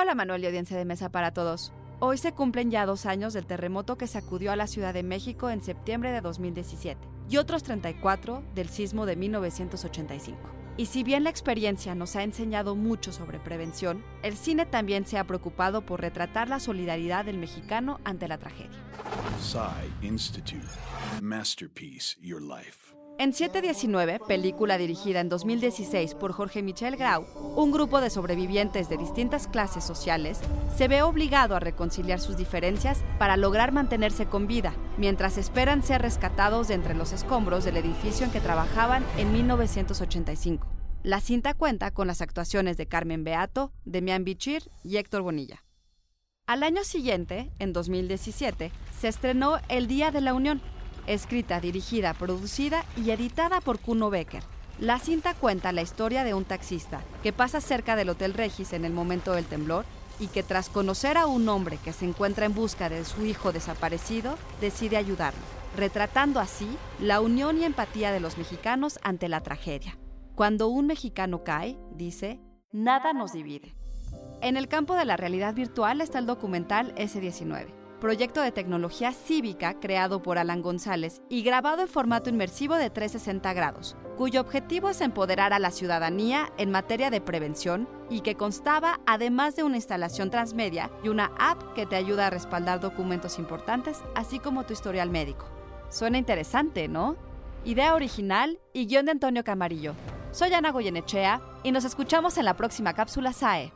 Hola Manuel y audiencia de mesa para todos. Hoy se cumplen ya dos años del terremoto que sacudió a la Ciudad de México en septiembre de 2017 y otros 34 del sismo de 1985. Y si bien la experiencia nos ha enseñado mucho sobre prevención, el cine también se ha preocupado por retratar la solidaridad del mexicano ante la tragedia. Institute. Masterpiece Your Life. En 719, película dirigida en 2016 por Jorge Michel Grau, un grupo de sobrevivientes de distintas clases sociales se ve obligado a reconciliar sus diferencias para lograr mantenerse con vida, mientras esperan ser rescatados de entre los escombros del edificio en que trabajaban en 1985. La cinta cuenta con las actuaciones de Carmen Beato, Demián Bichir y Héctor Bonilla. Al año siguiente, en 2017, se estrenó El Día de la Unión, escrita, dirigida, producida y editada por Kuno Becker. La cinta cuenta la historia de un taxista que pasa cerca del Hotel Regis en el momento del temblor y que tras conocer a un hombre que se encuentra en busca de su hijo desaparecido, decide ayudarlo, retratando así la unión y empatía de los mexicanos ante la tragedia. Cuando un mexicano cae, dice, nada nos divide. En el campo de la realidad virtual está el documental S19 proyecto de tecnología cívica creado por Alan González y grabado en formato inmersivo de 360 grados, cuyo objetivo es empoderar a la ciudadanía en materia de prevención y que constaba además de una instalación transmedia y una app que te ayuda a respaldar documentos importantes, así como tu historial médico. Suena interesante, ¿no? Idea original y guion de Antonio Camarillo. Soy Ana Goyenechea y nos escuchamos en la próxima cápsula SAE.